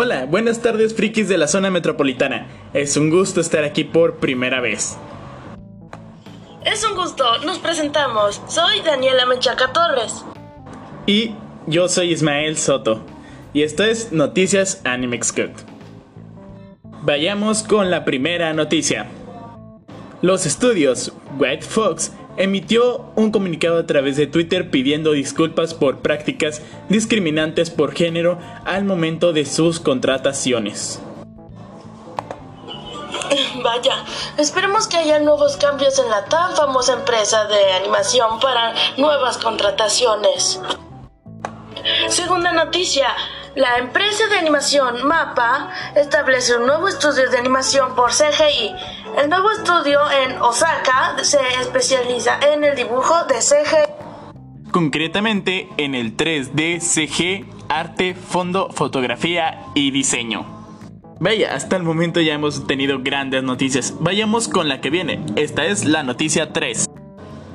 Hola, buenas tardes frikis de la zona metropolitana. Es un gusto estar aquí por primera vez. Es un gusto, nos presentamos. Soy Daniela Menchaca Torres. Y yo soy Ismael Soto. Y esto es Noticias Animex Cut. Vayamos con la primera noticia. Los estudios White Fox emitió un comunicado a través de Twitter pidiendo disculpas por prácticas discriminantes por género al momento de sus contrataciones. Vaya, esperemos que haya nuevos cambios en la tan famosa empresa de animación para nuevas contrataciones. Segunda noticia, la empresa de animación MAPA establece un nuevo estudio de animación por CGI. El nuevo estudio en Osaka se especializa en el dibujo de CGI. Concretamente en el 3D, CG, arte, fondo, fotografía y diseño. Vaya, hasta el momento ya hemos tenido grandes noticias. Vayamos con la que viene. Esta es la noticia 3.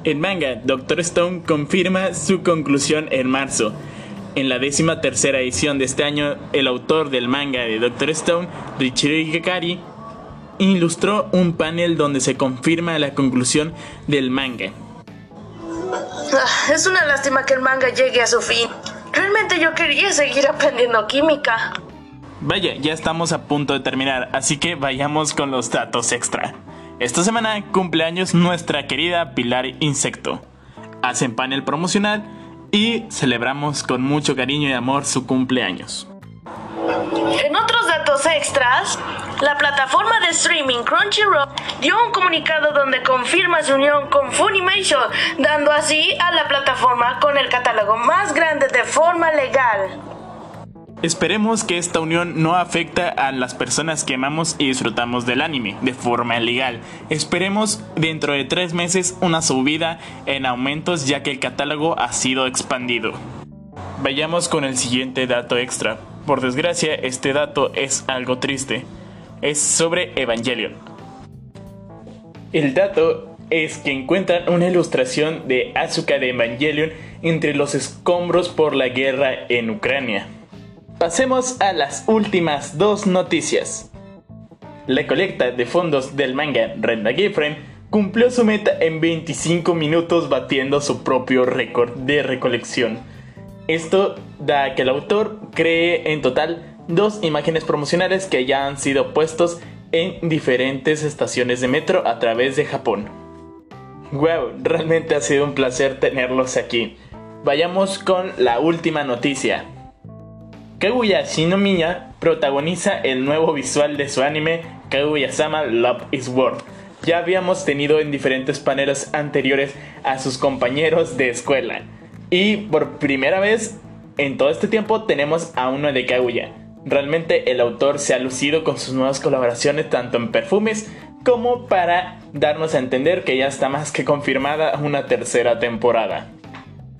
En manga, Doctor Stone confirma su conclusión en marzo. En la décima tercera edición de este año, el autor del manga de Doctor Stone, Richiro Hikari, ilustró un panel donde se confirma la conclusión del manga. Ah, es una lástima que el manga llegue a su fin. Realmente yo quería seguir aprendiendo química. Vaya, ya estamos a punto de terminar, así que vayamos con los datos extra. Esta semana cumpleaños nuestra querida Pilar Insecto. Hacen panel promocional y celebramos con mucho cariño y amor su cumpleaños. En otros datos extras, la plataforma de streaming Crunchyroll dio un comunicado donde confirma su unión con Funimation, dando así a la plataforma con el catálogo más grande de forma legal. Esperemos que esta unión no afecte a las personas que amamos y disfrutamos del anime de forma legal. Esperemos dentro de tres meses una subida en aumentos ya que el catálogo ha sido expandido. Vayamos con el siguiente dato extra. Por desgracia, este dato es algo triste. Es sobre Evangelion. El dato es que encuentran una ilustración de Asuka de Evangelion entre los escombros por la guerra en Ucrania. Pasemos a las últimas dos noticias. La colecta de fondos del manga Renda Gifren cumplió su meta en 25 minutos batiendo su propio récord de recolección. Esto da que el autor cree en total dos imágenes promocionales que ya han sido puestos en diferentes estaciones de metro a través de Japón. Wow, realmente ha sido un placer tenerlos aquí. Vayamos con la última noticia. Kaguya Shinomiya protagoniza el nuevo visual de su anime Kaguya-sama Love is War. Ya habíamos tenido en diferentes paneles anteriores a sus compañeros de escuela. Y por primera vez en todo este tiempo tenemos a uno de Kaguya. Realmente el autor se ha lucido con sus nuevas colaboraciones tanto en perfumes como para darnos a entender que ya está más que confirmada una tercera temporada.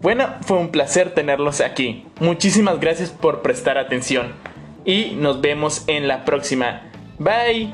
Bueno, fue un placer tenerlos aquí. Muchísimas gracias por prestar atención. Y nos vemos en la próxima. Bye.